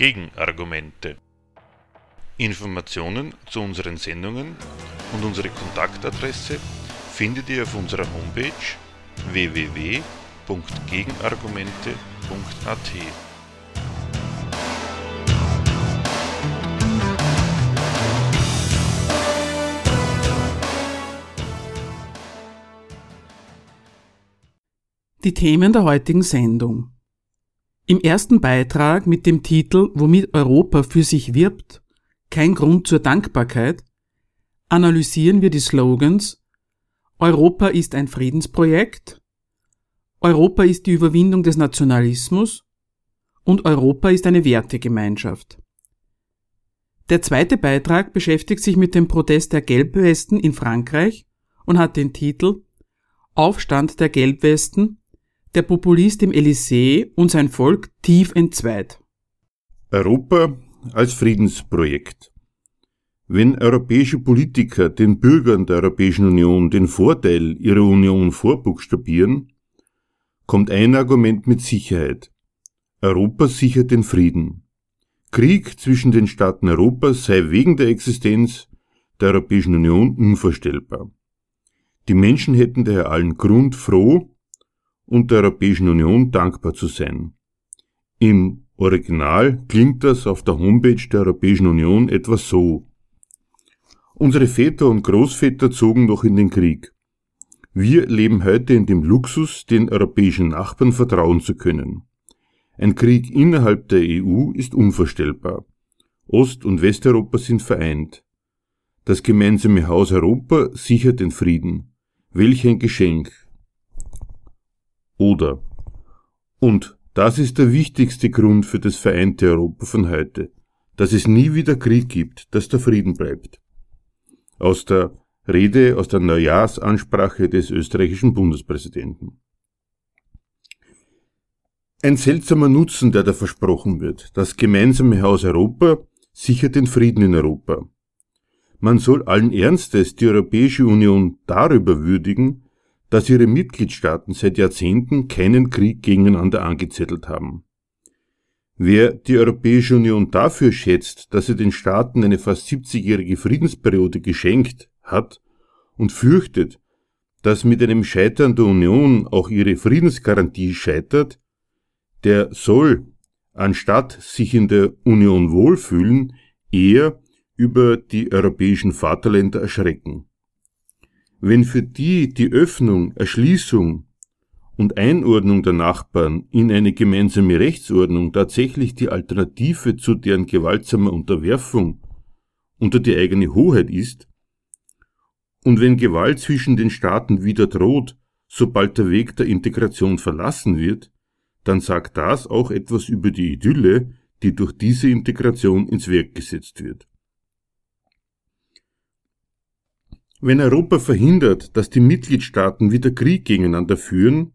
Gegenargumente. Informationen zu unseren Sendungen und unsere Kontaktadresse findet ihr auf unserer Homepage www.gegenargumente.at. Die Themen der heutigen Sendung. Im ersten Beitrag mit dem Titel Womit Europa für sich wirbt, kein Grund zur Dankbarkeit, analysieren wir die Slogans Europa ist ein Friedensprojekt, Europa ist die Überwindung des Nationalismus und Europa ist eine Wertegemeinschaft. Der zweite Beitrag beschäftigt sich mit dem Protest der Gelbwesten in Frankreich und hat den Titel Aufstand der Gelbwesten der Populist im Elysée und sein Volk tief entzweit. Europa als Friedensprojekt. Wenn europäische Politiker den Bürgern der Europäischen Union den Vorteil ihrer Union vorbuchstabieren, kommt ein Argument mit Sicherheit. Europa sichert den Frieden. Krieg zwischen den Staaten Europas sei wegen der Existenz der Europäischen Union unvorstellbar. Die Menschen hätten daher allen Grund, froh und der Europäischen Union dankbar zu sein. Im Original klingt das auf der Homepage der Europäischen Union etwa so. Unsere Väter und Großväter zogen noch in den Krieg. Wir leben heute in dem Luxus, den europäischen Nachbarn vertrauen zu können. Ein Krieg innerhalb der EU ist unvorstellbar. Ost- und Westeuropa sind vereint. Das gemeinsame Haus Europa sichert den Frieden. Welch ein Geschenk, oder. Und das ist der wichtigste Grund für das vereinte Europa von heute, dass es nie wieder Krieg gibt, dass der Frieden bleibt. Aus der Rede aus der Neujahrsansprache des österreichischen Bundespräsidenten. Ein seltsamer Nutzen, der da versprochen wird. Das gemeinsame Haus Europa sichert den Frieden in Europa. Man soll allen Ernstes die Europäische Union darüber würdigen, dass ihre Mitgliedstaaten seit Jahrzehnten keinen Krieg gegeneinander angezettelt haben. Wer die Europäische Union dafür schätzt, dass sie den Staaten eine fast 70-jährige Friedensperiode geschenkt hat und fürchtet, dass mit einem Scheitern der Union auch ihre Friedensgarantie scheitert, der soll, anstatt sich in der Union wohlfühlen, eher über die europäischen Vaterländer erschrecken. Wenn für die die Öffnung, Erschließung und Einordnung der Nachbarn in eine gemeinsame Rechtsordnung tatsächlich die Alternative zu deren gewaltsamer Unterwerfung unter die eigene Hoheit ist, und wenn Gewalt zwischen den Staaten wieder droht, sobald der Weg der Integration verlassen wird, dann sagt das auch etwas über die Idylle, die durch diese Integration ins Werk gesetzt wird. Wenn Europa verhindert, dass die Mitgliedstaaten wieder Krieg gegeneinander führen,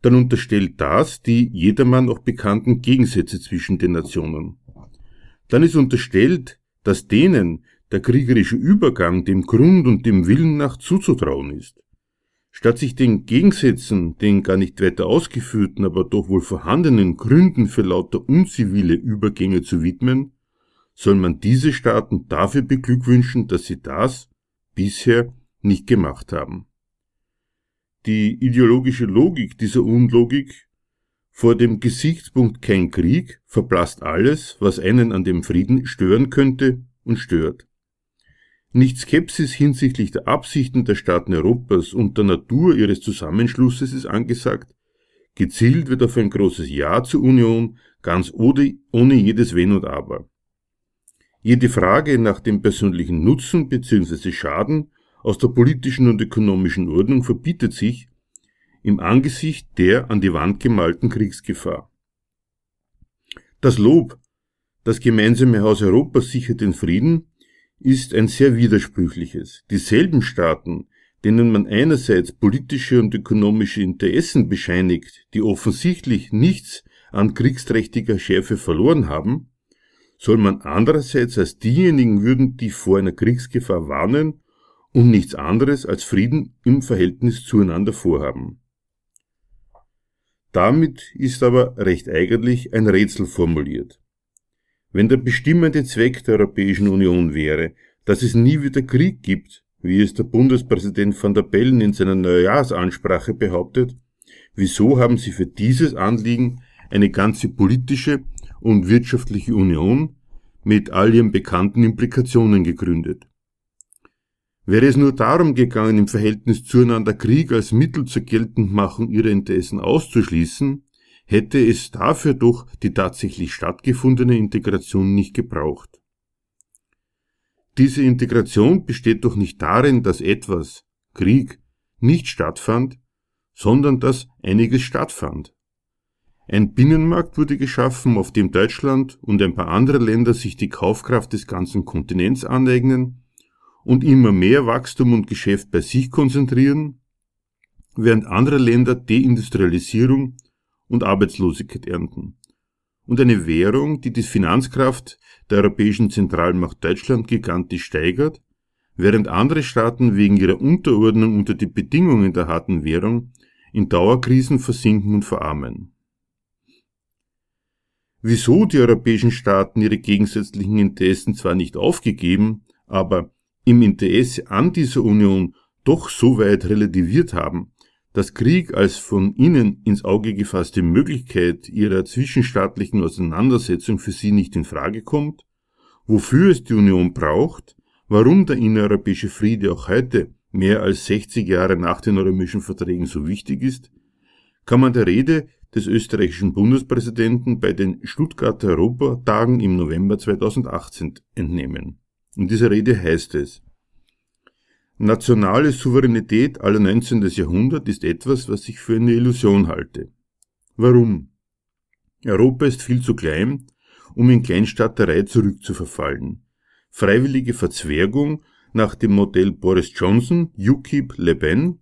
dann unterstellt das die jedermann auch bekannten Gegensätze zwischen den Nationen. Dann ist unterstellt, dass denen der kriegerische Übergang dem Grund und dem Willen nach zuzutrauen ist. Statt sich den Gegensätzen, den gar nicht weiter ausgeführten, aber doch wohl vorhandenen Gründen für lauter unzivile Übergänge zu widmen, soll man diese Staaten dafür beglückwünschen, dass sie das, bisher nicht gemacht haben. Die ideologische Logik dieser Unlogik vor dem Gesichtspunkt kein Krieg verblasst alles, was einen an dem Frieden stören könnte und stört. Nicht Skepsis hinsichtlich der Absichten der Staaten Europas und der Natur ihres Zusammenschlusses ist angesagt, gezielt wird auf ein großes Ja zur Union, ganz ohne, ohne jedes Wenn und Aber. Jede Frage nach dem persönlichen Nutzen bzw. Schaden aus der politischen und ökonomischen Ordnung verbietet sich im Angesicht der an die Wand gemalten Kriegsgefahr. Das Lob, das gemeinsame Haus Europas sichert den Frieden, ist ein sehr widersprüchliches. Dieselben Staaten, denen man einerseits politische und ökonomische Interessen bescheinigt, die offensichtlich nichts an kriegsträchtiger Schärfe verloren haben, soll man andererseits als diejenigen würden, die vor einer Kriegsgefahr warnen und nichts anderes als Frieden im Verhältnis zueinander vorhaben. Damit ist aber recht eigentlich ein Rätsel formuliert. Wenn der bestimmende Zweck der Europäischen Union wäre, dass es nie wieder Krieg gibt, wie es der Bundespräsident van der Bellen in seiner Neujahrsansprache behauptet, wieso haben Sie für dieses Anliegen eine ganze politische und wirtschaftliche Union mit all ihren bekannten Implikationen gegründet? Wäre es nur darum gegangen, im Verhältnis zueinander Krieg als Mittel zur Geltendmachung ihrer Interessen auszuschließen, hätte es dafür doch die tatsächlich stattgefundene Integration nicht gebraucht. Diese Integration besteht doch nicht darin, dass etwas, Krieg, nicht stattfand, sondern dass einiges stattfand. Ein Binnenmarkt wurde geschaffen, auf dem Deutschland und ein paar andere Länder sich die Kaufkraft des ganzen Kontinents aneignen und immer mehr Wachstum und Geschäft bei sich konzentrieren, während andere Länder Deindustrialisierung und Arbeitslosigkeit ernten. Und eine Währung, die die Finanzkraft der Europäischen Zentralmacht Deutschland gigantisch steigert, während andere Staaten wegen ihrer Unterordnung unter die Bedingungen der harten Währung in Dauerkrisen versinken und verarmen. Wieso die europäischen Staaten ihre gegensätzlichen Interessen zwar nicht aufgegeben, aber im Interesse an dieser Union doch so weit relativiert haben, dass Krieg als von ihnen ins Auge gefasste Möglichkeit ihrer zwischenstaatlichen Auseinandersetzung für sie nicht in Frage kommt, wofür es die Union braucht, warum der innereuropäische Friede auch heute mehr als 60 Jahre nach den römischen Verträgen so wichtig ist, kann man der Rede des österreichischen Bundespräsidenten bei den Stuttgarter Europatagen im November 2018 entnehmen. In dieser Rede heißt es, Nationale Souveränität aller 19. Jahrhundert ist etwas, was ich für eine Illusion halte. Warum? Europa ist viel zu klein, um in Kleinstaaterei zurückzuverfallen. Freiwillige Verzwergung nach dem Modell Boris Johnson, UKIP, Le Pen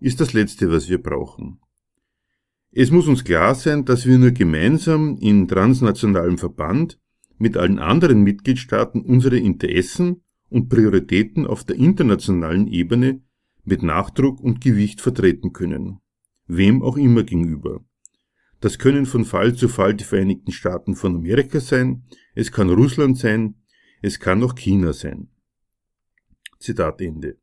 ist das Letzte, was wir brauchen. Es muss uns klar sein, dass wir nur gemeinsam in transnationalem Verband mit allen anderen Mitgliedstaaten unsere Interessen und Prioritäten auf der internationalen Ebene mit Nachdruck und Gewicht vertreten können. Wem auch immer gegenüber. Das können von Fall zu Fall die Vereinigten Staaten von Amerika sein, es kann Russland sein, es kann auch China sein. Zitat Ende.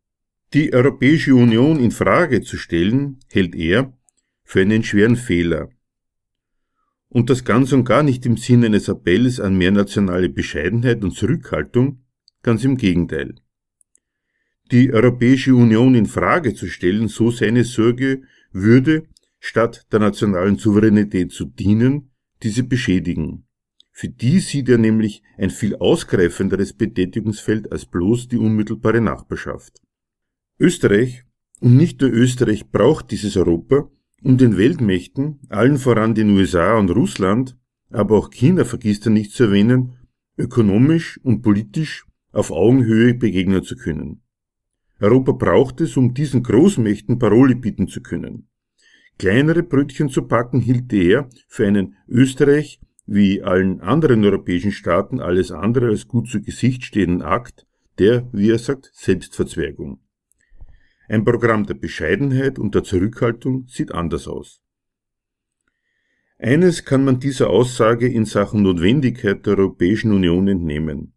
Die Europäische Union in Frage zu stellen, hält er für einen schweren Fehler. Und das ganz und gar nicht im Sinne eines Appells an mehr nationale Bescheidenheit und Zurückhaltung, ganz im Gegenteil. Die Europäische Union in Frage zu stellen, so seine Sorge, würde, statt der nationalen Souveränität zu dienen, diese beschädigen. Für die sieht er nämlich ein viel ausgreifenderes Betätigungsfeld als bloß die unmittelbare Nachbarschaft. Österreich, und nicht nur Österreich, braucht dieses Europa, um den Weltmächten, allen voran den USA und Russland, aber auch China vergisst er nicht zu erwähnen, ökonomisch und politisch auf Augenhöhe begegnen zu können. Europa braucht es, um diesen Großmächten Parole bieten zu können. Kleinere Brötchen zu packen hielt er für einen Österreich wie allen anderen europäischen Staaten alles andere als gut zu Gesicht stehenden Akt der, wie er sagt, Selbstverzwergung. Ein Programm der Bescheidenheit und der Zurückhaltung sieht anders aus. Eines kann man dieser Aussage in Sachen Notwendigkeit der Europäischen Union entnehmen.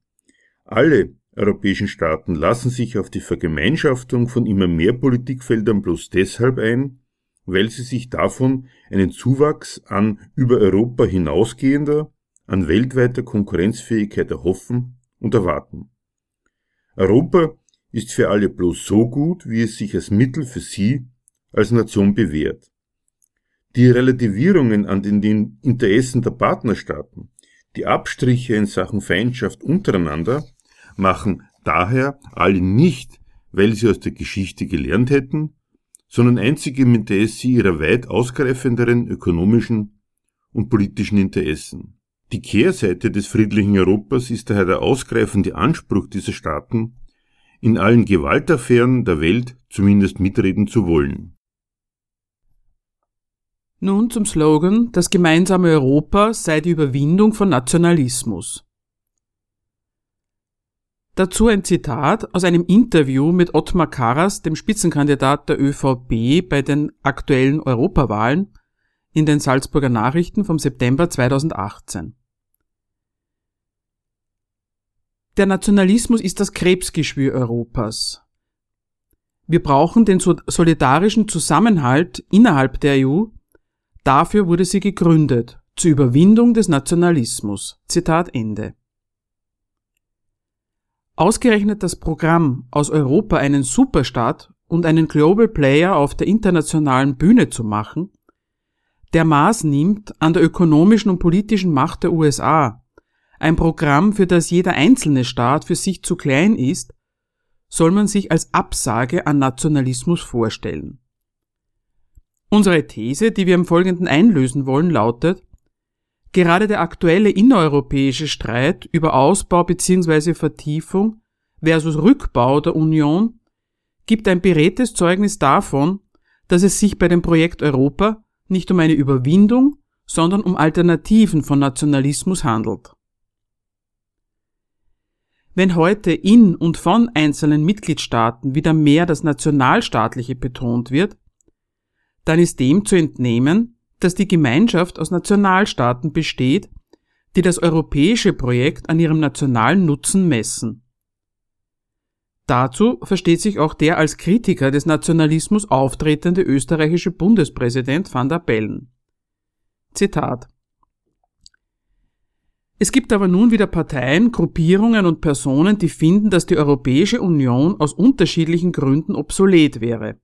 Alle europäischen Staaten lassen sich auf die Vergemeinschaftung von immer mehr Politikfeldern bloß deshalb ein, weil sie sich davon einen Zuwachs an über Europa hinausgehender, an weltweiter Konkurrenzfähigkeit erhoffen und erwarten. Europa ist für alle bloß so gut, wie es sich als Mittel für sie als Nation bewährt. Die Relativierungen an den Interessen der Partnerstaaten, die Abstriche in Sachen Feindschaft untereinander machen daher alle nicht, weil sie aus der Geschichte gelernt hätten, sondern einzig im Interesse ihrer weit ausgreifenderen ökonomischen und politischen Interessen. Die Kehrseite des friedlichen Europas ist daher der ausgreifende Anspruch dieser Staaten, in allen Gewaltaffären der Welt zumindest mitreden zu wollen. Nun zum Slogan Das gemeinsame Europa sei die Überwindung von Nationalismus. Dazu ein Zitat aus einem Interview mit Ottmar Karas, dem Spitzenkandidat der ÖVP bei den aktuellen Europawahlen, in den Salzburger Nachrichten vom September 2018. Der Nationalismus ist das Krebsgeschwür Europas. Wir brauchen den solidarischen Zusammenhalt innerhalb der EU. Dafür wurde sie gegründet, zur Überwindung des Nationalismus. Zitat Ende. Ausgerechnet das Programm, aus Europa einen Superstaat und einen Global Player auf der internationalen Bühne zu machen, der Maß nimmt an der ökonomischen und politischen Macht der USA, ein Programm, für das jeder einzelne Staat für sich zu klein ist, soll man sich als Absage an Nationalismus vorstellen. Unsere These, die wir im Folgenden einlösen wollen, lautet, gerade der aktuelle innereuropäische Streit über Ausbau bzw. Vertiefung versus Rückbau der Union gibt ein beredtes Zeugnis davon, dass es sich bei dem Projekt Europa nicht um eine Überwindung, sondern um Alternativen von Nationalismus handelt. Wenn heute in und von einzelnen Mitgliedstaaten wieder mehr das Nationalstaatliche betont wird, dann ist dem zu entnehmen, dass die Gemeinschaft aus Nationalstaaten besteht, die das europäische Projekt an ihrem nationalen Nutzen messen. Dazu versteht sich auch der als Kritiker des Nationalismus auftretende österreichische Bundespräsident van der Bellen. Zitat es gibt aber nun wieder Parteien, Gruppierungen und Personen, die finden, dass die Europäische Union aus unterschiedlichen Gründen obsolet wäre.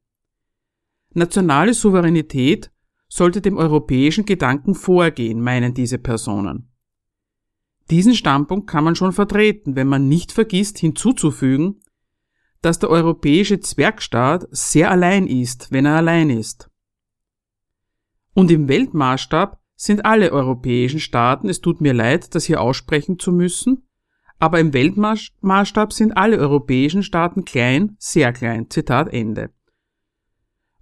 Nationale Souveränität sollte dem europäischen Gedanken vorgehen, meinen diese Personen. Diesen Standpunkt kann man schon vertreten, wenn man nicht vergisst hinzuzufügen, dass der europäische Zwergstaat sehr allein ist, wenn er allein ist. Und im Weltmaßstab sind alle europäischen Staaten, es tut mir leid, das hier aussprechen zu müssen, aber im Weltmaßstab sind alle europäischen Staaten klein, sehr klein. Zitat Ende.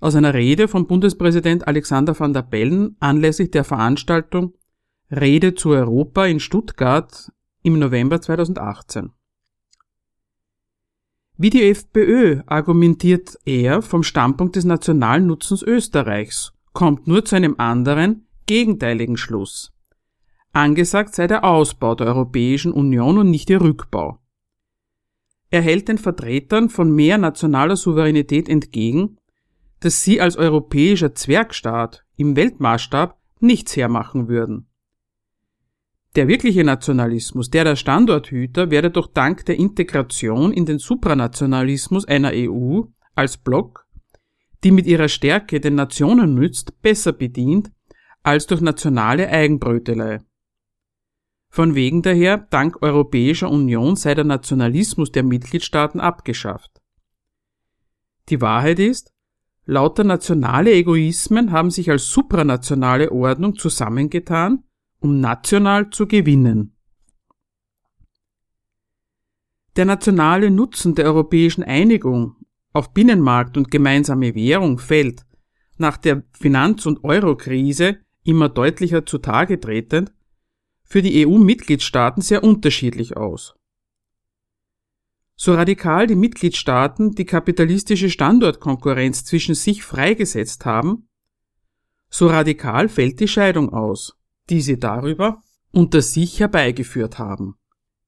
Aus einer Rede von Bundespräsident Alexander van der Bellen anlässlich der Veranstaltung Rede zu Europa in Stuttgart im November 2018. Wie die FPÖ argumentiert er vom Standpunkt des nationalen Nutzens Österreichs, kommt nur zu einem anderen, gegenteiligen Schluss. Angesagt sei der Ausbau der Europäischen Union und nicht ihr Rückbau. Er hält den Vertretern von mehr nationaler Souveränität entgegen, dass sie als europäischer Zwergstaat im Weltmaßstab nichts hermachen würden. Der wirkliche Nationalismus, der der Standorthüter, werde doch dank der Integration in den Supranationalismus einer EU als Block, die mit ihrer Stärke den Nationen nützt, besser bedient als durch nationale Eigenbrötelei. Von wegen daher, dank Europäischer Union sei der Nationalismus der Mitgliedstaaten abgeschafft. Die Wahrheit ist, lauter nationale Egoismen haben sich als supranationale Ordnung zusammengetan, um national zu gewinnen. Der nationale Nutzen der europäischen Einigung auf Binnenmarkt und gemeinsame Währung fällt nach der Finanz- und Eurokrise immer deutlicher zutage tretend, für die EU-Mitgliedstaaten sehr unterschiedlich aus. So radikal die Mitgliedstaaten die kapitalistische Standortkonkurrenz zwischen sich freigesetzt haben, so radikal fällt die Scheidung aus, die sie darüber unter sich herbeigeführt haben.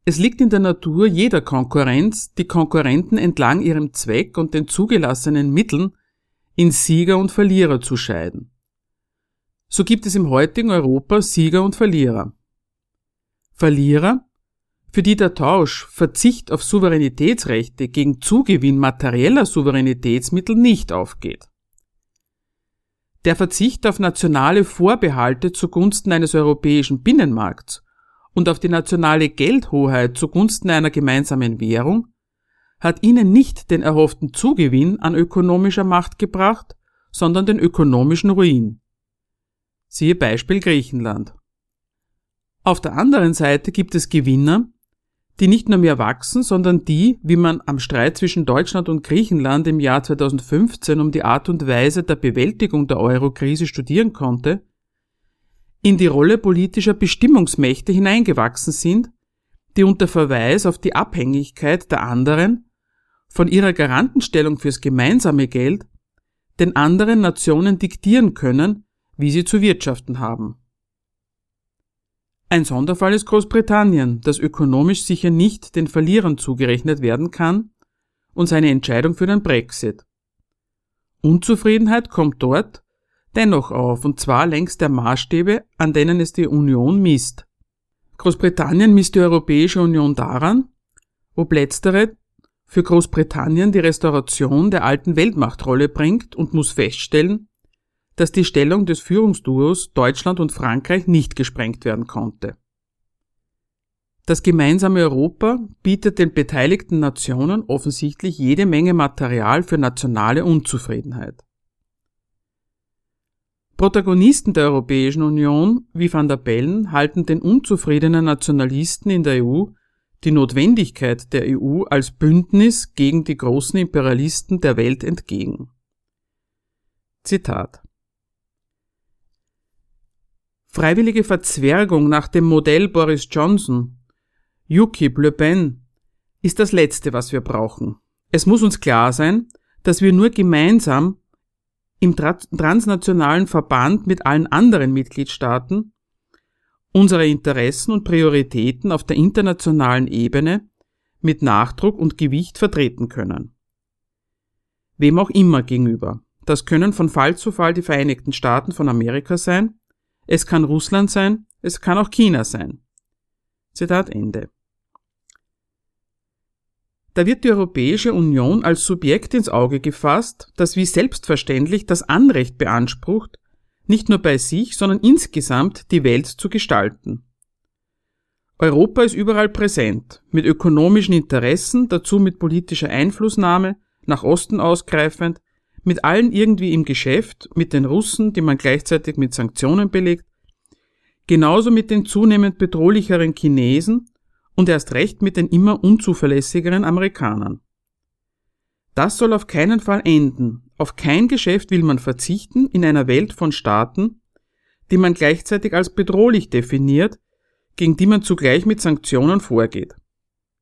Es liegt in der Natur jeder Konkurrenz, die Konkurrenten entlang ihrem Zweck und den zugelassenen Mitteln in Sieger und Verlierer zu scheiden. So gibt es im heutigen Europa Sieger und Verlierer. Verlierer, für die der Tausch Verzicht auf Souveränitätsrechte gegen Zugewinn materieller Souveränitätsmittel nicht aufgeht. Der Verzicht auf nationale Vorbehalte zugunsten eines europäischen Binnenmarkts und auf die nationale Geldhoheit zugunsten einer gemeinsamen Währung hat ihnen nicht den erhofften Zugewinn an ökonomischer Macht gebracht, sondern den ökonomischen Ruin. Siehe Beispiel Griechenland. Auf der anderen Seite gibt es Gewinner, die nicht nur mehr wachsen, sondern die, wie man am Streit zwischen Deutschland und Griechenland im Jahr 2015 um die Art und Weise der Bewältigung der Eurokrise studieren konnte, in die Rolle politischer Bestimmungsmächte hineingewachsen sind, die unter Verweis auf die Abhängigkeit der anderen von ihrer Garantenstellung fürs gemeinsame Geld den anderen Nationen diktieren können, wie sie zu wirtschaften haben. Ein Sonderfall ist Großbritannien, das ökonomisch sicher nicht den Verlierern zugerechnet werden kann und seine Entscheidung für den Brexit. Unzufriedenheit kommt dort dennoch auf, und zwar längs der Maßstäbe, an denen es die Union misst. Großbritannien misst die Europäische Union daran, ob letztere für Großbritannien die Restauration der alten Weltmachtrolle bringt und muss feststellen, dass die Stellung des Führungsduos Deutschland und Frankreich nicht gesprengt werden konnte. Das gemeinsame Europa bietet den beteiligten Nationen offensichtlich jede Menge Material für nationale Unzufriedenheit. Protagonisten der Europäischen Union wie van der Bellen halten den unzufriedenen Nationalisten in der EU die Notwendigkeit der EU als Bündnis gegen die großen Imperialisten der Welt entgegen. Zitat Freiwillige Verzwergung nach dem Modell Boris Johnson, UKIP, Le Pen, ist das Letzte, was wir brauchen. Es muss uns klar sein, dass wir nur gemeinsam im transnationalen Verband mit allen anderen Mitgliedstaaten unsere Interessen und Prioritäten auf der internationalen Ebene mit Nachdruck und Gewicht vertreten können. Wem auch immer gegenüber. Das können von Fall zu Fall die Vereinigten Staaten von Amerika sein, es kann Russland sein, es kann auch China sein. Zitat Ende. Da wird die Europäische Union als Subjekt ins Auge gefasst, das wie selbstverständlich das Anrecht beansprucht, nicht nur bei sich, sondern insgesamt die Welt zu gestalten. Europa ist überall präsent, mit ökonomischen Interessen, dazu mit politischer Einflussnahme, nach Osten ausgreifend, mit allen irgendwie im Geschäft, mit den Russen, die man gleichzeitig mit Sanktionen belegt, genauso mit den zunehmend bedrohlicheren Chinesen und erst recht mit den immer unzuverlässigeren Amerikanern. Das soll auf keinen Fall enden. Auf kein Geschäft will man verzichten in einer Welt von Staaten, die man gleichzeitig als bedrohlich definiert, gegen die man zugleich mit Sanktionen vorgeht.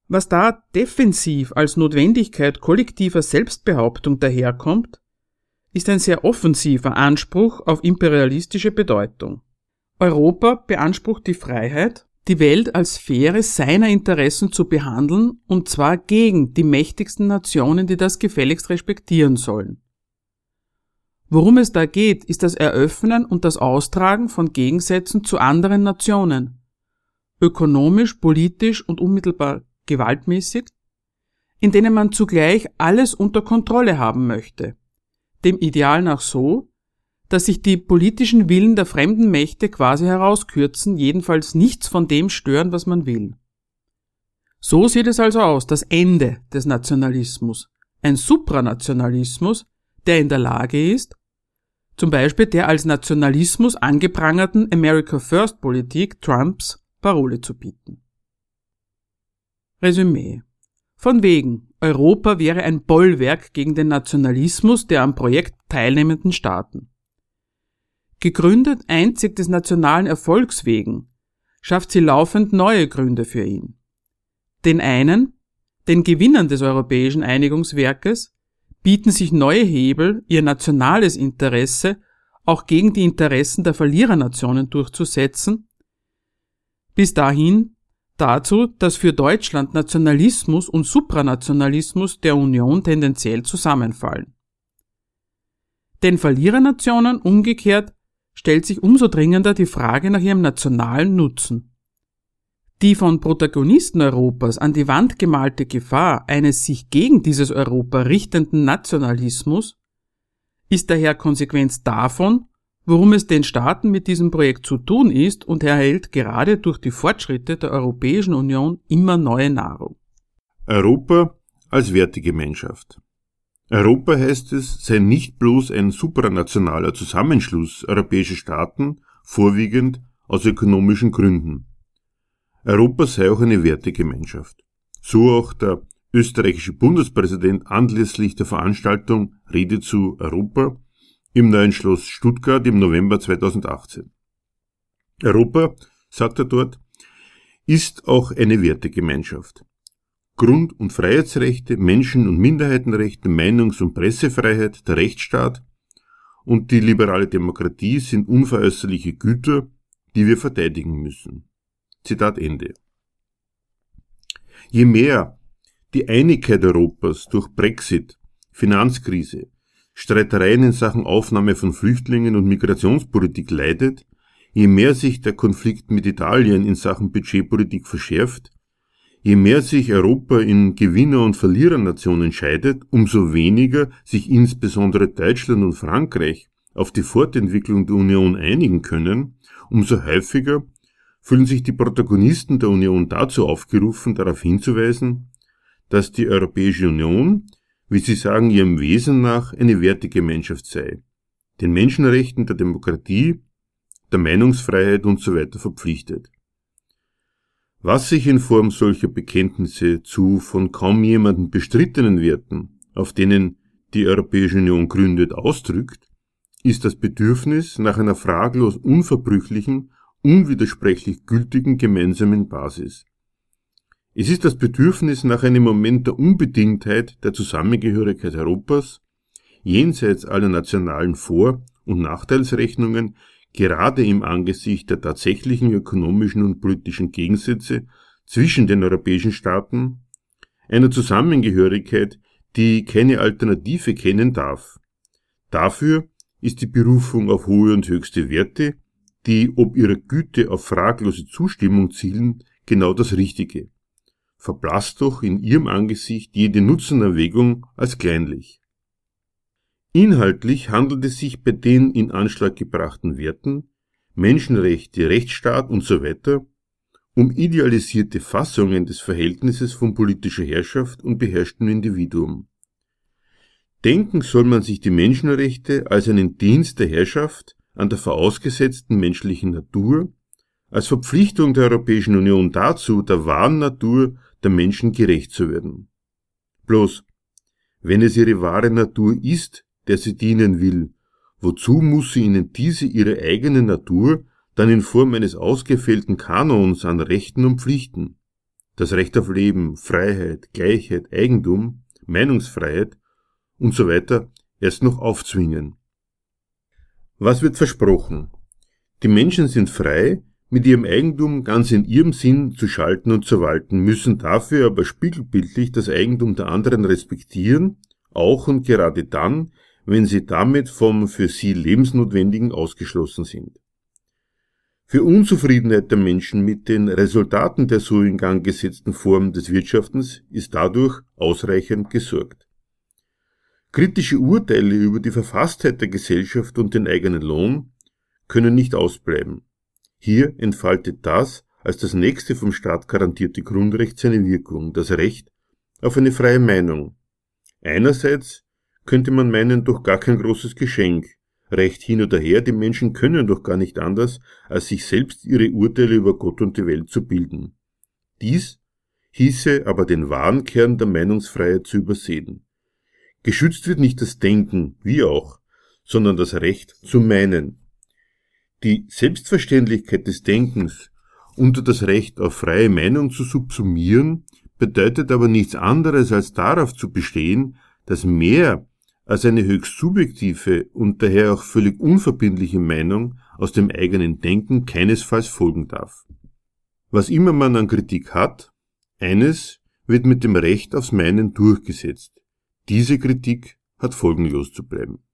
Was da defensiv als Notwendigkeit kollektiver Selbstbehauptung daherkommt, ist ein sehr offensiver Anspruch auf imperialistische Bedeutung. Europa beansprucht die Freiheit, die Welt als Sphäre seiner Interessen zu behandeln, und zwar gegen die mächtigsten Nationen, die das gefälligst respektieren sollen. Worum es da geht, ist das Eröffnen und das Austragen von Gegensätzen zu anderen Nationen, ökonomisch, politisch und unmittelbar gewaltmäßig, in denen man zugleich alles unter Kontrolle haben möchte dem Ideal nach so, dass sich die politischen Willen der fremden Mächte quasi herauskürzen, jedenfalls nichts von dem stören, was man will. So sieht es also aus, das Ende des Nationalismus. Ein Supranationalismus, der in der Lage ist, zum Beispiel der als Nationalismus angeprangerten America First Politik Trumps Parole zu bieten. Resümee. Von wegen, Europa wäre ein Bollwerk gegen den Nationalismus der am Projekt teilnehmenden Staaten. Gegründet einzig des nationalen Erfolgs wegen, schafft sie laufend neue Gründe für ihn. Den einen, den Gewinnern des europäischen Einigungswerkes, bieten sich neue Hebel, ihr nationales Interesse auch gegen die Interessen der Verlierernationen durchzusetzen, bis dahin dazu, dass für Deutschland Nationalismus und Supranationalismus der Union tendenziell zusammenfallen. Den Verlierernationen umgekehrt stellt sich umso dringender die Frage nach ihrem nationalen Nutzen. Die von Protagonisten Europas an die Wand gemalte Gefahr eines sich gegen dieses Europa richtenden Nationalismus ist daher Konsequenz davon, worum es den Staaten mit diesem Projekt zu tun ist und erhält gerade durch die Fortschritte der Europäischen Union immer neue Nahrung. Europa als Wertegemeinschaft. Europa heißt es, sei nicht bloß ein supranationaler Zusammenschluss europäischer Staaten, vorwiegend aus ökonomischen Gründen. Europa sei auch eine Wertegemeinschaft. So auch der österreichische Bundespräsident anlässlich der Veranstaltung Rede zu Europa im neuen Schloss Stuttgart im November 2018. Europa, sagt er dort, ist auch eine Wertegemeinschaft. Grund- und Freiheitsrechte, Menschen- und Minderheitenrechte, Meinungs- und Pressefreiheit, der Rechtsstaat und die liberale Demokratie sind unveräußerliche Güter, die wir verteidigen müssen. Zitat Ende. Je mehr die Einigkeit Europas durch Brexit, Finanzkrise, Streitereien in Sachen Aufnahme von Flüchtlingen und Migrationspolitik leidet, je mehr sich der Konflikt mit Italien in Sachen Budgetpolitik verschärft, je mehr sich Europa in Gewinner- und Verlierernationen scheidet, umso weniger sich insbesondere Deutschland und Frankreich auf die Fortentwicklung der Union einigen können, umso häufiger fühlen sich die Protagonisten der Union dazu aufgerufen, darauf hinzuweisen, dass die Europäische Union wie Sie sagen, ihrem Wesen nach eine Wertegemeinschaft sei, den Menschenrechten der Demokratie, der Meinungsfreiheit usw. So verpflichtet. Was sich in Form solcher Bekenntnisse zu von kaum jemandem bestrittenen Werten, auf denen die Europäische Union gründet, ausdrückt, ist das Bedürfnis nach einer fraglos unverbrüchlichen, unwidersprechlich gültigen gemeinsamen Basis. Es ist das Bedürfnis nach einem Moment der Unbedingtheit der Zusammengehörigkeit Europas, jenseits aller nationalen Vor- und Nachteilsrechnungen, gerade im Angesicht der tatsächlichen ökonomischen und politischen Gegensätze zwischen den europäischen Staaten, einer Zusammengehörigkeit, die keine Alternative kennen darf. Dafür ist die Berufung auf hohe und höchste Werte, die ob ihrer Güte auf fraglose Zustimmung zielen, genau das Richtige verblasst doch in ihrem Angesicht jede Nutzenerwägung als kleinlich. Inhaltlich handelt es sich bei den in Anschlag gebrachten Werten Menschenrechte, Rechtsstaat usw. So um idealisierte Fassungen des Verhältnisses von politischer Herrschaft und beherrschtem Individuum. Denken soll man sich die Menschenrechte als einen Dienst der Herrschaft an der vorausgesetzten menschlichen Natur, als Verpflichtung der Europäischen Union dazu, der wahren Natur der Menschen gerecht zu werden. Bloß, wenn es ihre wahre Natur ist, der sie dienen will, wozu muss sie ihnen diese ihre eigene Natur dann in Form eines ausgefällten Kanons an Rechten und Pflichten, das Recht auf Leben, Freiheit, Gleichheit, Eigentum, Meinungsfreiheit und so weiter erst noch aufzwingen. Was wird versprochen? Die Menschen sind frei, mit ihrem Eigentum ganz in ihrem Sinn zu schalten und zu walten, müssen dafür aber spiegelbildlich das Eigentum der anderen respektieren, auch und gerade dann, wenn sie damit vom für sie Lebensnotwendigen ausgeschlossen sind. Für Unzufriedenheit der Menschen mit den Resultaten der so in Gang gesetzten Formen des Wirtschaftens ist dadurch ausreichend gesorgt. Kritische Urteile über die Verfasstheit der Gesellschaft und den eigenen Lohn können nicht ausbleiben. Hier entfaltet das als das nächste vom Staat garantierte Grundrecht seine Wirkung, das Recht auf eine freie Meinung. Einerseits könnte man meinen, doch gar kein großes Geschenk. Recht hin oder her, die Menschen können doch gar nicht anders, als sich selbst ihre Urteile über Gott und die Welt zu bilden. Dies hieße aber den wahren Kern der Meinungsfreiheit zu übersehen. Geschützt wird nicht das Denken, wie auch, sondern das Recht zu meinen. Die Selbstverständlichkeit des Denkens unter das Recht auf freie Meinung zu subsumieren, bedeutet aber nichts anderes als darauf zu bestehen, dass mehr als eine höchst subjektive und daher auch völlig unverbindliche Meinung aus dem eigenen Denken keinesfalls folgen darf. Was immer man an Kritik hat, eines wird mit dem Recht aufs Meinen durchgesetzt. Diese Kritik hat folgenlos zu bleiben.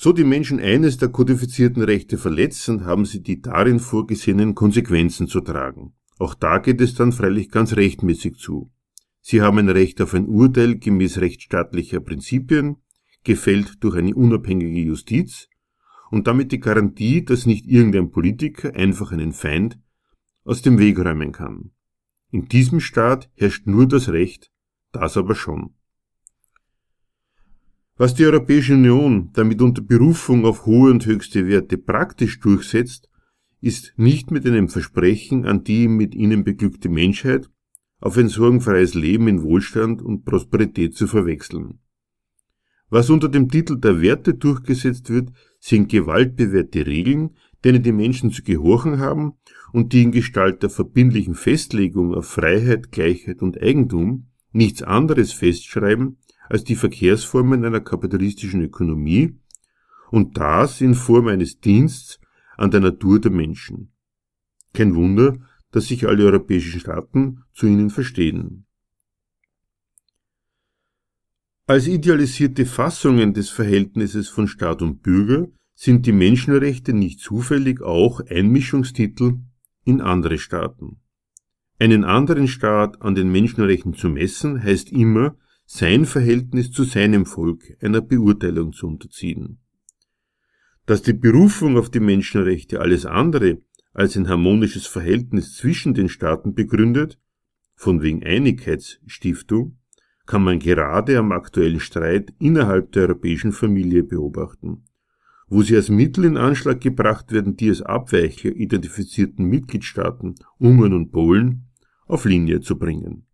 So die Menschen eines der kodifizierten Rechte verletzen, haben sie die darin vorgesehenen Konsequenzen zu tragen. Auch da geht es dann freilich ganz rechtmäßig zu. Sie haben ein Recht auf ein Urteil gemäß rechtsstaatlicher Prinzipien, gefällt durch eine unabhängige Justiz und damit die Garantie, dass nicht irgendein Politiker einfach einen Feind aus dem Weg räumen kann. In diesem Staat herrscht nur das Recht, das aber schon. Was die Europäische Union damit unter Berufung auf hohe und höchste Werte praktisch durchsetzt, ist nicht mit einem Versprechen an die mit ihnen beglückte Menschheit auf ein sorgenfreies Leben in Wohlstand und Prosperität zu verwechseln. Was unter dem Titel der Werte durchgesetzt wird, sind gewaltbewährte Regeln, denen die Menschen zu gehorchen haben und die in Gestalt der verbindlichen Festlegung auf Freiheit, Gleichheit und Eigentum nichts anderes festschreiben als die Verkehrsformen einer kapitalistischen Ökonomie und das in Form eines Diensts an der Natur der Menschen. Kein Wunder, dass sich alle europäischen Staaten zu ihnen verstehen. Als idealisierte Fassungen des Verhältnisses von Staat und Bürger sind die Menschenrechte nicht zufällig auch Einmischungstitel in andere Staaten. Einen anderen Staat an den Menschenrechten zu messen, heißt immer, sein Verhältnis zu seinem Volk einer Beurteilung zu unterziehen. Dass die Berufung auf die Menschenrechte alles andere als ein harmonisches Verhältnis zwischen den Staaten begründet, von wegen Einigkeitsstiftung, kann man gerade am aktuellen Streit innerhalb der europäischen Familie beobachten, wo sie als Mittel in Anschlag gebracht werden, die als Abweichler identifizierten Mitgliedstaaten Ungarn und Polen auf Linie zu bringen.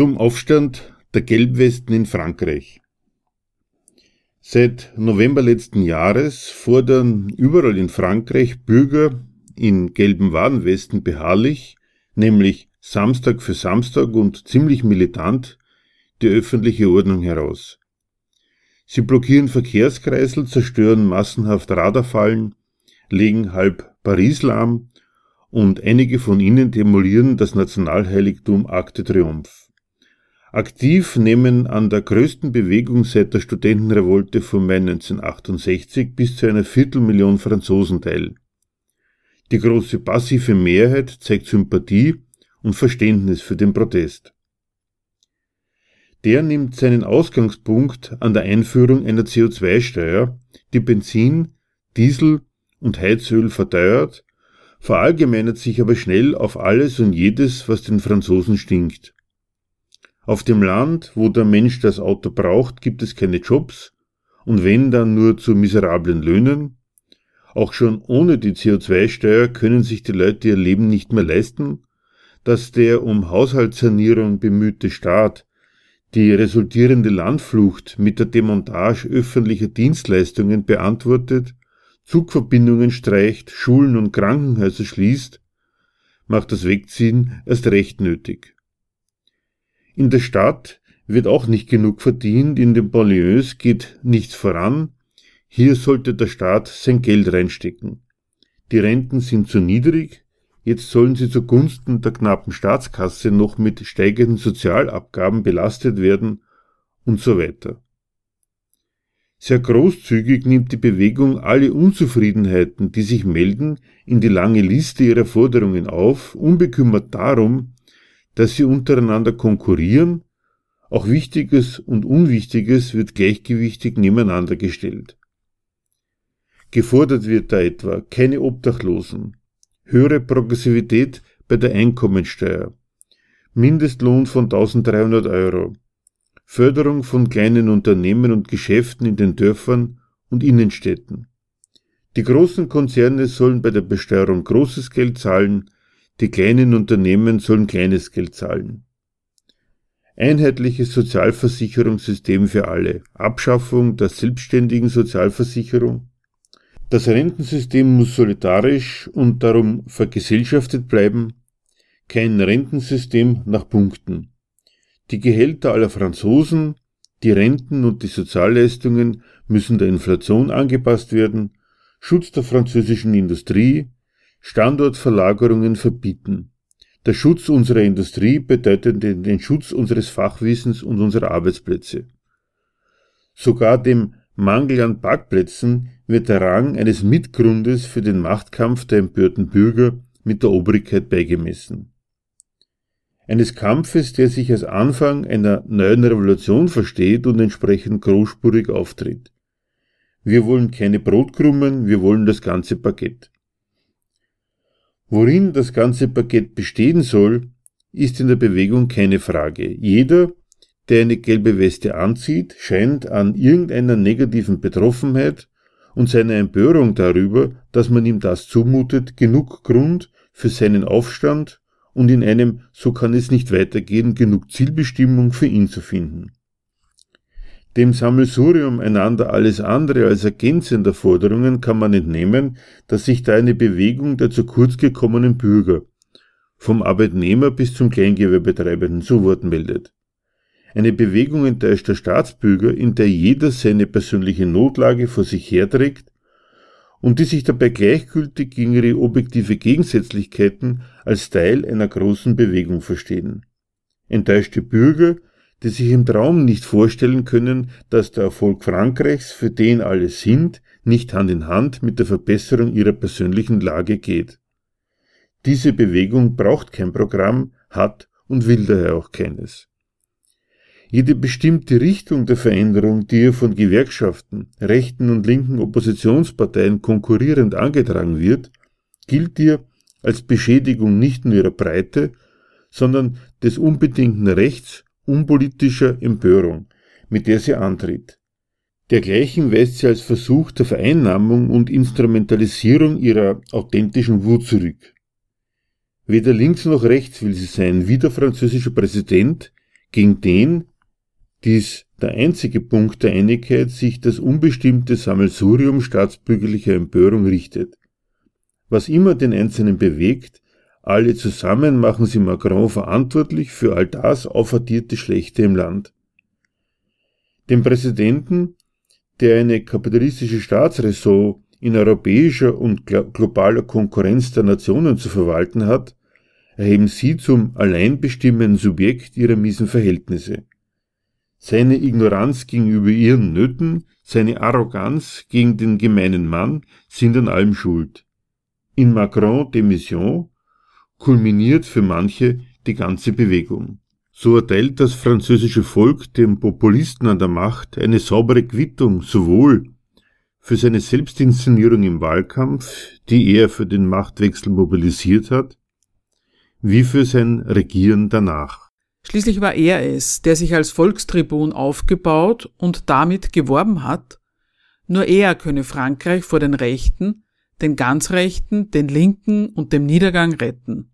Zum Aufstand der Gelbwesten in Frankreich. Seit November letzten Jahres fordern überall in Frankreich Bürger in gelben Warnwesten beharrlich, nämlich Samstag für Samstag und ziemlich militant, die öffentliche Ordnung heraus. Sie blockieren Verkehrskreisel, zerstören massenhaft Radarfallen, legen halb Paris lahm und einige von ihnen demolieren das Nationalheiligtum Arc de Triomphe. Aktiv nehmen an der größten Bewegung seit der Studentenrevolte von Mai 1968 bis zu einer Viertelmillion Franzosen teil. Die große passive Mehrheit zeigt Sympathie und Verständnis für den Protest. Der nimmt seinen Ausgangspunkt an der Einführung einer CO2-Steuer, die Benzin, Diesel und Heizöl verteuert, verallgemeinert sich aber schnell auf alles und jedes, was den Franzosen stinkt. Auf dem Land, wo der Mensch das Auto braucht, gibt es keine Jobs und wenn dann nur zu miserablen Löhnen. Auch schon ohne die CO2-Steuer können sich die Leute ihr Leben nicht mehr leisten, dass der um Haushaltssanierung bemühte Staat die resultierende Landflucht mit der Demontage öffentlicher Dienstleistungen beantwortet, Zugverbindungen streicht, Schulen und Krankenhäuser schließt, macht das Wegziehen erst recht nötig. In der Stadt wird auch nicht genug verdient, in den Banlieues geht nichts voran. Hier sollte der Staat sein Geld reinstecken. Die Renten sind zu niedrig, jetzt sollen sie zugunsten der knappen Staatskasse noch mit steigenden Sozialabgaben belastet werden und so weiter. Sehr großzügig nimmt die Bewegung alle Unzufriedenheiten, die sich melden, in die lange Liste ihrer Forderungen auf, unbekümmert darum, dass sie untereinander konkurrieren, auch Wichtiges und Unwichtiges wird gleichgewichtig nebeneinander gestellt. Gefordert wird da etwa keine Obdachlosen, höhere Progressivität bei der Einkommensteuer, Mindestlohn von 1300 Euro, Förderung von kleinen Unternehmen und Geschäften in den Dörfern und Innenstädten. Die großen Konzerne sollen bei der Besteuerung großes Geld zahlen, die kleinen Unternehmen sollen kleines Geld zahlen. Einheitliches Sozialversicherungssystem für alle, Abschaffung der selbstständigen Sozialversicherung. Das Rentensystem muss solidarisch und darum vergesellschaftet bleiben, kein Rentensystem nach Punkten. Die Gehälter aller Franzosen, die Renten und die Sozialleistungen müssen der Inflation angepasst werden, Schutz der französischen Industrie, Standortverlagerungen verbieten. Der Schutz unserer Industrie bedeutet den Schutz unseres Fachwissens und unserer Arbeitsplätze. Sogar dem Mangel an Parkplätzen wird der Rang eines Mitgrundes für den Machtkampf der empörten Bürger mit der Obrigkeit beigemessen eines Kampfes, der sich als Anfang einer neuen Revolution versteht und entsprechend großspurig auftritt. Wir wollen keine Brotkrummen, wir wollen das ganze Paket. Worin das ganze Paket bestehen soll, ist in der Bewegung keine Frage. Jeder, der eine gelbe Weste anzieht, scheint an irgendeiner negativen Betroffenheit und seiner Empörung darüber, dass man ihm das zumutet, genug Grund für seinen Aufstand und in einem so kann es nicht weitergehen genug Zielbestimmung für ihn zu finden. Dem Sammelsurium einander alles andere als ergänzender Forderungen kann man entnehmen, dass sich da eine Bewegung der zu kurz gekommenen Bürger vom Arbeitnehmer bis zum Kleingewerbetreibenden zu Wort meldet. Eine Bewegung enttäuschter Staatsbürger, in der jeder seine persönliche Notlage vor sich herträgt und die sich dabei gleichgültig gegen ihre objektive Gegensätzlichkeiten als Teil einer großen Bewegung verstehen. Enttäuschte Bürger, die sich im Traum nicht vorstellen können, dass der Erfolg Frankreichs, für den alle sind, nicht Hand in Hand mit der Verbesserung ihrer persönlichen Lage geht. Diese Bewegung braucht kein Programm, hat und will daher auch keines. Jede bestimmte Richtung der Veränderung, die ihr von Gewerkschaften, rechten und linken Oppositionsparteien konkurrierend angetragen wird, gilt ihr als Beschädigung nicht nur ihrer Breite, sondern des unbedingten Rechts unpolitischer Empörung, mit der sie antritt. Dergleichen weist sie als Versuch der Vereinnahmung und Instrumentalisierung ihrer authentischen Wut zurück. Weder links noch rechts will sie sein, wie der französische Präsident, gegen den, dies der einzige Punkt der Einigkeit sich das unbestimmte Sammelsurium staatsbürgerlicher Empörung richtet. Was immer den Einzelnen bewegt, alle zusammen machen sie Macron verantwortlich für all das aufaddierte Schlechte im Land. Dem Präsidenten, der eine kapitalistische Staatsräson in europäischer und globaler Konkurrenz der Nationen zu verwalten hat, erheben sie zum alleinbestimmenden Subjekt ihrer miesen Verhältnisse. Seine Ignoranz gegenüber ihren Nöten, seine Arroganz gegen den gemeinen Mann sind an allem schuld. In Macron Demission kulminiert für manche die ganze Bewegung. So erteilt das französische Volk dem Populisten an der Macht eine saubere Quittung sowohl für seine Selbstinszenierung im Wahlkampf, die er für den Machtwechsel mobilisiert hat, wie für sein Regieren danach. Schließlich war er es, der sich als Volkstribun aufgebaut und damit geworben hat, nur er könne Frankreich vor den Rechten, den Ganzrechten, den Linken und dem Niedergang retten.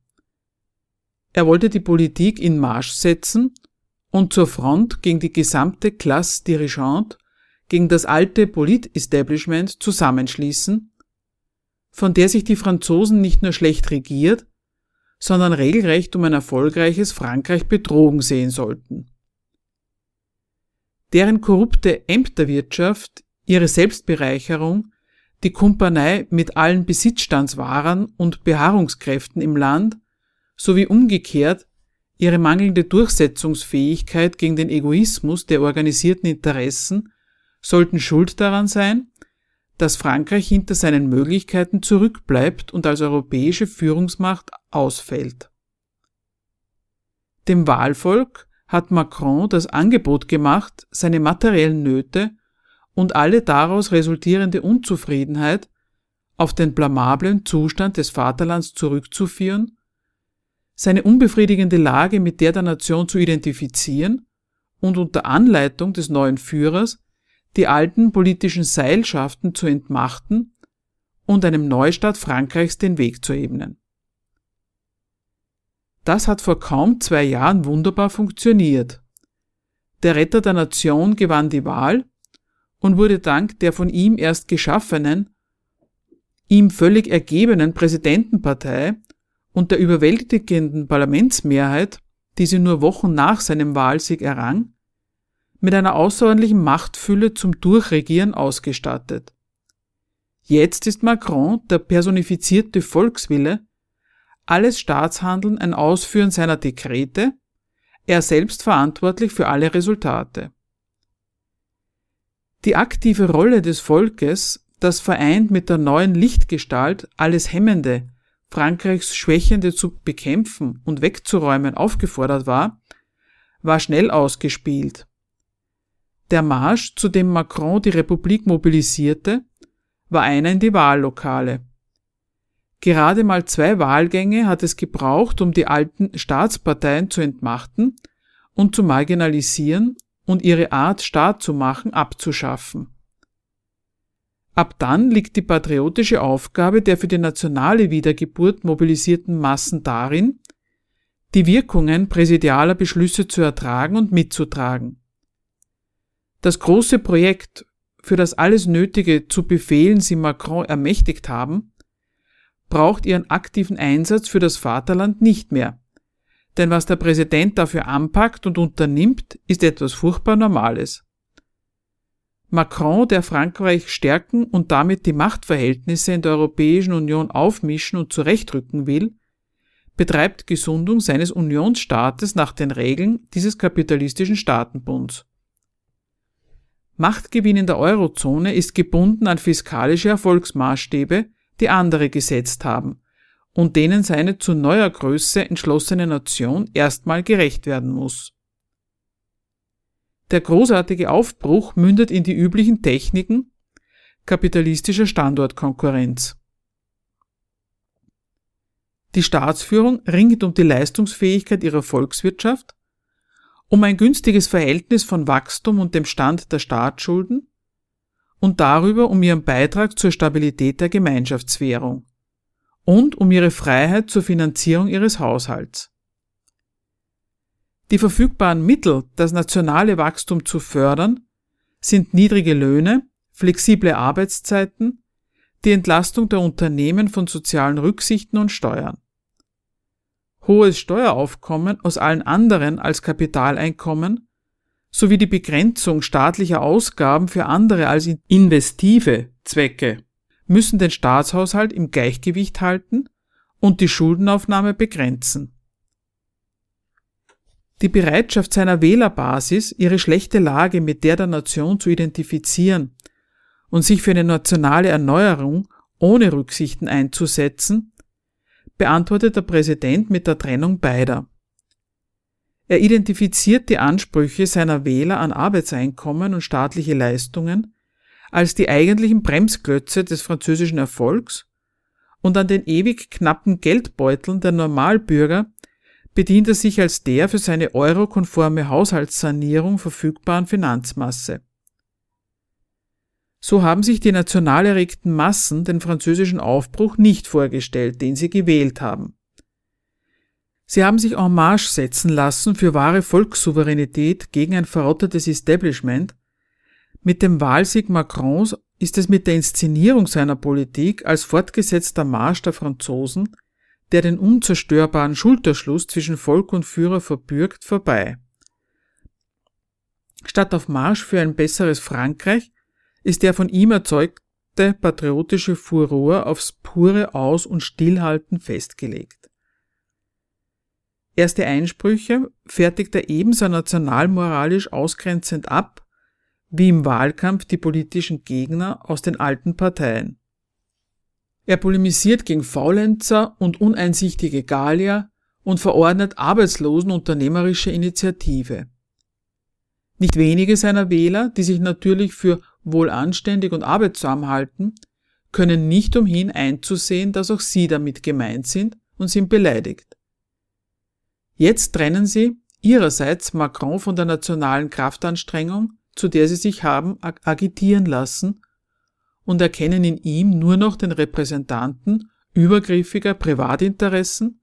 Er wollte die Politik in Marsch setzen und zur Front gegen die gesamte Classe dirigente, gegen das alte Polit-Establishment zusammenschließen, von der sich die Franzosen nicht nur schlecht regiert, sondern regelrecht um ein erfolgreiches Frankreich betrogen sehen sollten. Deren korrupte Ämterwirtschaft, ihre Selbstbereicherung, die Kumpanei mit allen Besitzstandswaren und Beharrungskräften im Land sowie umgekehrt ihre mangelnde Durchsetzungsfähigkeit gegen den Egoismus der organisierten Interessen sollten schuld daran sein, dass Frankreich hinter seinen Möglichkeiten zurückbleibt und als europäische Führungsmacht ausfällt. Dem Wahlvolk hat Macron das Angebot gemacht, seine materiellen Nöte und alle daraus resultierende Unzufriedenheit auf den blamablen Zustand des Vaterlands zurückzuführen, seine unbefriedigende Lage mit der der Nation zu identifizieren und unter Anleitung des neuen Führers die alten politischen Seilschaften zu entmachten und einem Neustart Frankreichs den Weg zu ebnen. Das hat vor kaum zwei Jahren wunderbar funktioniert. Der Retter der Nation gewann die Wahl und wurde dank der von ihm erst geschaffenen, ihm völlig ergebenen Präsidentenpartei und der überwältigenden Parlamentsmehrheit, die sie nur Wochen nach seinem Wahlsieg errang, mit einer außerordentlichen Machtfülle zum Durchregieren ausgestattet. Jetzt ist Macron der personifizierte Volkswille, alles Staatshandeln ein Ausführen seiner Dekrete, er selbst verantwortlich für alle Resultate. Die aktive Rolle des Volkes, das vereint mit der neuen Lichtgestalt alles Hemmende, Frankreichs Schwächende zu bekämpfen und wegzuräumen aufgefordert war, war schnell ausgespielt. Der Marsch, zu dem Macron die Republik mobilisierte, war einer in die Wahllokale. Gerade mal zwei Wahlgänge hat es gebraucht, um die alten Staatsparteien zu entmachten und zu marginalisieren und ihre Art Staat zu machen abzuschaffen. Ab dann liegt die patriotische Aufgabe der für die nationale Wiedergeburt mobilisierten Massen darin, die Wirkungen präsidialer Beschlüsse zu ertragen und mitzutragen. Das große Projekt, für das alles Nötige zu befehlen sie Macron ermächtigt haben, braucht ihren aktiven Einsatz für das Vaterland nicht mehr. Denn was der Präsident dafür anpackt und unternimmt, ist etwas furchtbar Normales. Macron, der Frankreich stärken und damit die Machtverhältnisse in der Europäischen Union aufmischen und zurechtrücken will, betreibt Gesundung seines Unionsstaates nach den Regeln dieses kapitalistischen Staatenbunds. Machtgewinn in der Eurozone ist gebunden an fiskalische Erfolgsmaßstäbe, die andere gesetzt haben und denen seine zu neuer Größe entschlossene Nation erstmal gerecht werden muss. Der großartige Aufbruch mündet in die üblichen Techniken kapitalistischer Standortkonkurrenz. Die Staatsführung ringt um die Leistungsfähigkeit ihrer Volkswirtschaft um ein günstiges Verhältnis von Wachstum und dem Stand der Staatsschulden und darüber um ihren Beitrag zur Stabilität der Gemeinschaftswährung und um ihre Freiheit zur Finanzierung ihres Haushalts. Die verfügbaren Mittel, das nationale Wachstum zu fördern, sind niedrige Löhne, flexible Arbeitszeiten, die Entlastung der Unternehmen von sozialen Rücksichten und Steuern hohes Steueraufkommen aus allen anderen als Kapitaleinkommen sowie die Begrenzung staatlicher Ausgaben für andere als investive Zwecke müssen den Staatshaushalt im Gleichgewicht halten und die Schuldenaufnahme begrenzen. Die Bereitschaft seiner Wählerbasis, ihre schlechte Lage mit der der Nation zu identifizieren und sich für eine nationale Erneuerung ohne Rücksichten einzusetzen, beantwortet der Präsident mit der Trennung beider. Er identifiziert die Ansprüche seiner Wähler an Arbeitseinkommen und staatliche Leistungen als die eigentlichen Bremsklötze des französischen Erfolgs und an den ewig knappen Geldbeuteln der Normalbürger bedient er sich als der für seine eurokonforme Haushaltssanierung verfügbaren Finanzmasse. So haben sich die national erregten Massen den französischen Aufbruch nicht vorgestellt, den sie gewählt haben. Sie haben sich en marche setzen lassen für wahre Volkssouveränität gegen ein verrottetes Establishment. Mit dem Wahlsieg Macrons ist es mit der Inszenierung seiner Politik als fortgesetzter Marsch der Franzosen, der den unzerstörbaren Schulterschluss zwischen Volk und Führer verbürgt, vorbei. Statt auf Marsch für ein besseres Frankreich ist der von ihm erzeugte patriotische Furor aufs pure Aus- und Stillhalten festgelegt. Erste Einsprüche fertigt er ebenso nationalmoralisch ausgrenzend ab, wie im Wahlkampf die politischen Gegner aus den alten Parteien. Er polemisiert gegen Faulenzer und uneinsichtige Gallier und verordnet Arbeitslosen unternehmerische Initiative. Nicht wenige seiner Wähler, die sich natürlich für wohlanständig und arbeitsam halten, können nicht umhin einzusehen, dass auch sie damit gemeint sind und sind beleidigt. Jetzt trennen sie ihrerseits Macron von der nationalen Kraftanstrengung, zu der sie sich haben agitieren lassen, und erkennen in ihm nur noch den Repräsentanten übergriffiger Privatinteressen,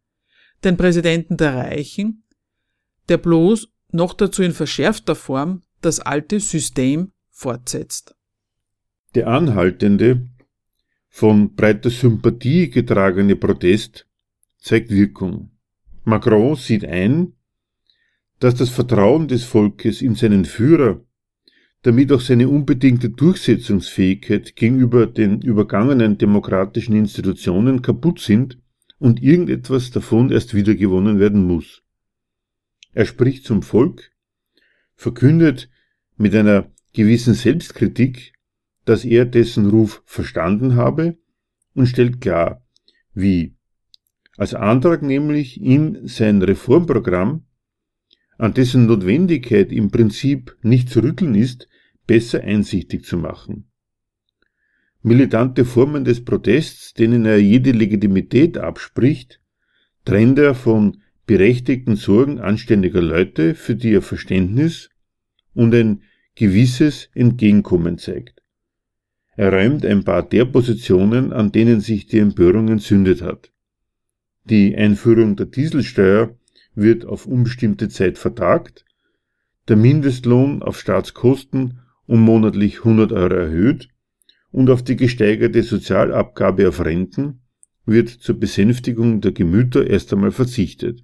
den Präsidenten der Reichen, der bloß noch dazu in verschärfter Form das alte System fortsetzt. Der anhaltende, von breiter Sympathie getragene Protest zeigt Wirkung. Macron sieht ein, dass das Vertrauen des Volkes in seinen Führer, damit auch seine unbedingte Durchsetzungsfähigkeit gegenüber den übergangenen demokratischen Institutionen kaputt sind und irgendetwas davon erst wiedergewonnen werden muss. Er spricht zum Volk, verkündet mit einer gewissen Selbstkritik, dass er dessen Ruf verstanden habe und stellt klar, wie als Antrag nämlich in sein Reformprogramm, an dessen Notwendigkeit im Prinzip nicht zu rütteln ist, besser einsichtig zu machen. Militante Formen des Protests, denen er jede Legitimität abspricht, trennt er von berechtigten Sorgen anständiger Leute, für die er Verständnis und ein gewisses Entgegenkommen zeigt. Er räumt ein paar der Positionen, an denen sich die Empörung entzündet hat. Die Einführung der Dieselsteuer wird auf unbestimmte Zeit vertagt, der Mindestlohn auf Staatskosten um monatlich 100 Euro erhöht und auf die gesteigerte Sozialabgabe auf Renten wird zur Besänftigung der Gemüter erst einmal verzichtet.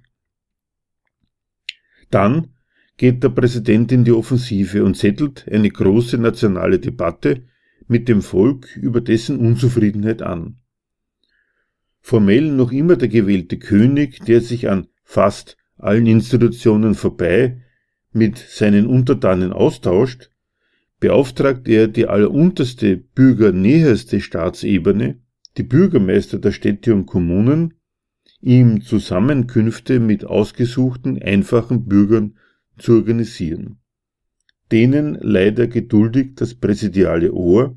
Dann geht der Präsident in die Offensive und settelt eine große nationale Debatte mit dem Volk über dessen Unzufriedenheit an. Formell noch immer der gewählte König, der sich an fast allen Institutionen vorbei mit seinen Untertanen austauscht, beauftragt er die allerunterste bürgernäherste Staatsebene, die Bürgermeister der Städte und Kommunen, ihm Zusammenkünfte mit ausgesuchten, einfachen Bürgern zu organisieren. Denen leider geduldig das präsidiale Ohr,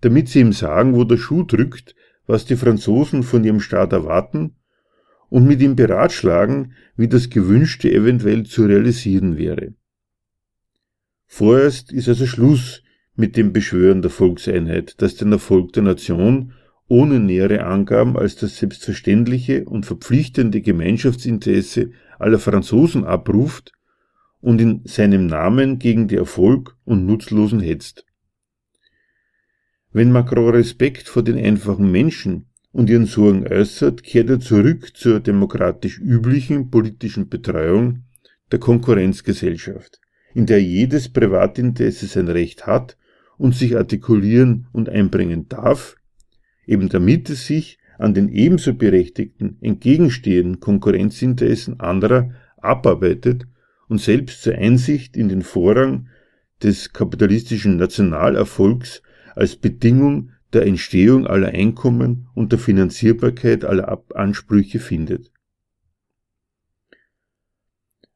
damit sie ihm sagen, wo der Schuh drückt, was die Franzosen von ihrem Staat erwarten und mit ihm beratschlagen, wie das Gewünschte eventuell zu realisieren wäre. Vorerst ist also Schluss mit dem Beschwören der Volkseinheit, das den Erfolg der Nation ohne nähere Angaben als das selbstverständliche und verpflichtende Gemeinschaftsinteresse aller Franzosen abruft und in seinem Namen gegen die Erfolg und Nutzlosen hetzt. Wenn Macron Respekt vor den einfachen Menschen und ihren Sorgen äußert, kehrt er zurück zur demokratisch üblichen politischen Betreuung der Konkurrenzgesellschaft, in der jedes Privatinteresse sein Recht hat und sich artikulieren und einbringen darf, eben damit es sich an den ebenso berechtigten entgegenstehenden Konkurrenzinteressen anderer abarbeitet und selbst zur Einsicht in den Vorrang des kapitalistischen Nationalerfolgs als Bedingung der Entstehung aller Einkommen und der Finanzierbarkeit aller Ansprüche findet.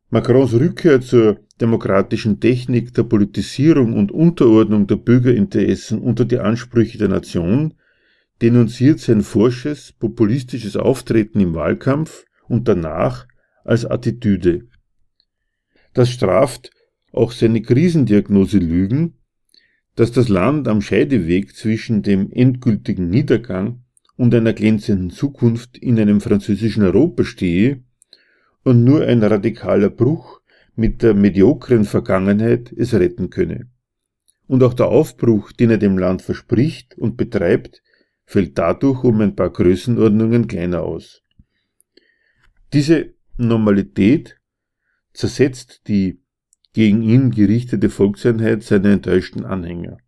Macrons Rückkehr zur demokratischen Technik der Politisierung und Unterordnung der Bürgerinteressen unter die Ansprüche der Nation denunziert sein forsches, populistisches Auftreten im Wahlkampf und danach als Attitüde. Das straft auch seine Krisendiagnose Lügen, dass das Land am Scheideweg zwischen dem endgültigen Niedergang und einer glänzenden Zukunft in einem französischen Europa stehe und nur ein radikaler Bruch mit der mediokren Vergangenheit es retten könne. Und auch der Aufbruch, den er dem Land verspricht und betreibt, fällt dadurch um ein paar Größenordnungen kleiner aus. Diese Normalität zersetzt die gegen ihn gerichtete Volkseinheit seiner enttäuschten Anhänger.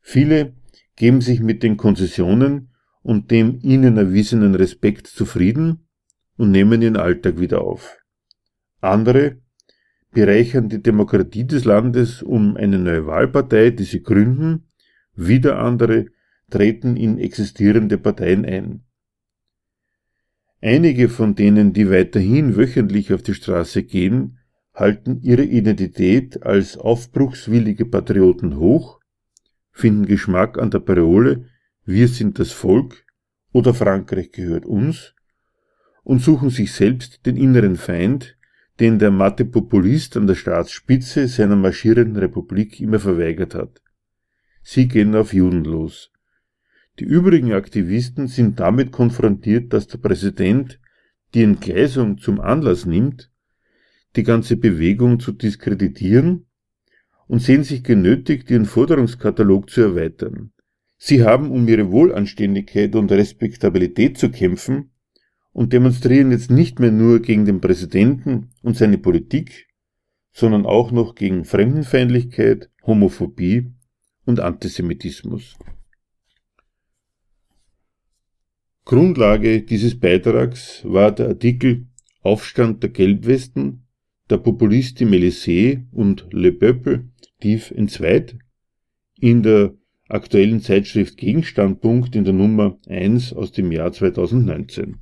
Viele geben sich mit den Konzessionen und dem ihnen erwiesenen Respekt zufrieden und nehmen ihren Alltag wieder auf. Andere bereichern die Demokratie des Landes um eine neue Wahlpartei, die sie gründen, wieder andere treten in existierende Parteien ein. Einige von denen, die weiterhin wöchentlich auf die Straße gehen, halten ihre Identität als aufbruchswillige Patrioten hoch, finden Geschmack an der Parole Wir sind das Volk oder Frankreich gehört uns und suchen sich selbst den inneren Feind, den der matte Populist an der Staatsspitze seiner marschierenden Republik immer verweigert hat. Sie gehen auf Juden los. Die übrigen Aktivisten sind damit konfrontiert, dass der Präsident die Entgleisung zum Anlass nimmt, die ganze Bewegung zu diskreditieren und sehen sich genötigt, ihren Forderungskatalog zu erweitern. Sie haben um ihre Wohlanständigkeit und Respektabilität zu kämpfen und demonstrieren jetzt nicht mehr nur gegen den Präsidenten und seine Politik, sondern auch noch gegen Fremdenfeindlichkeit, Homophobie und Antisemitismus. Grundlage dieses Beitrags war der Artikel Aufstand der Gelbwesten, der Populistin Mélisée und Le Peuple tief entzweit in der aktuellen Zeitschrift Gegenstandpunkt in der Nummer 1 aus dem Jahr 2019.